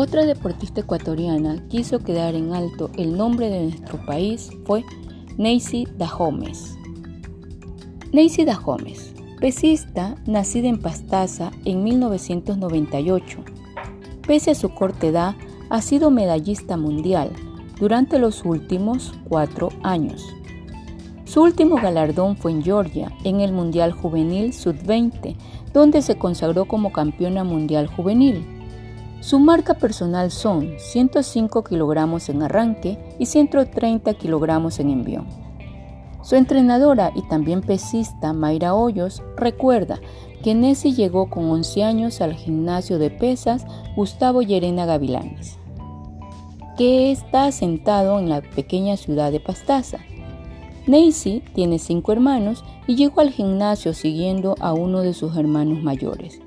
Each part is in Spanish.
Otra deportista ecuatoriana quiso quedar en alto el nombre de nuestro país fue Neisy Dahomes. Neisy Dahomes, pesista nacida en Pastaza en 1998. Pese a su corta edad, ha sido medallista mundial durante los últimos cuatro años. Su último galardón fue en Georgia, en el Mundial Juvenil Sub-20, donde se consagró como campeona mundial juvenil. Su marca personal son 105 kilogramos en arranque y 130 kilogramos en envión. Su entrenadora y también pesista Mayra Hoyos recuerda que Nessie llegó con 11 años al gimnasio de pesas Gustavo Llerena Gavilanes, que está asentado en la pequeña ciudad de Pastaza. Nancy tiene cinco hermanos y llegó al gimnasio siguiendo a uno de sus hermanos mayores.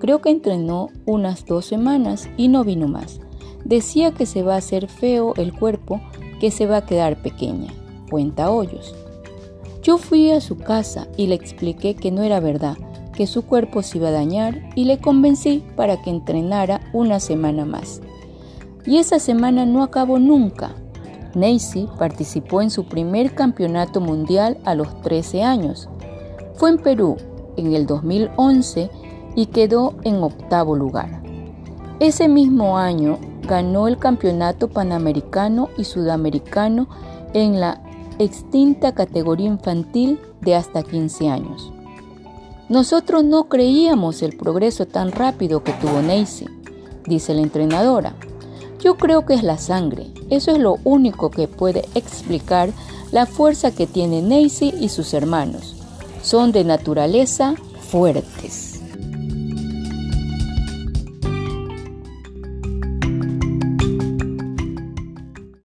Creo que entrenó unas dos semanas y no vino más. Decía que se va a hacer feo el cuerpo, que se va a quedar pequeña. Cuenta Hoyos. Yo fui a su casa y le expliqué que no era verdad, que su cuerpo se iba a dañar y le convencí para que entrenara una semana más. Y esa semana no acabó nunca. Nancy participó en su primer campeonato mundial a los 13 años. Fue en Perú en el 2011 y quedó en octavo lugar. Ese mismo año ganó el campeonato panamericano y sudamericano en la extinta categoría infantil de hasta 15 años. Nosotros no creíamos el progreso tan rápido que tuvo Nancy, dice la entrenadora. Yo creo que es la sangre. Eso es lo único que puede explicar la fuerza que tiene Nancy y sus hermanos. Son de naturaleza fuertes.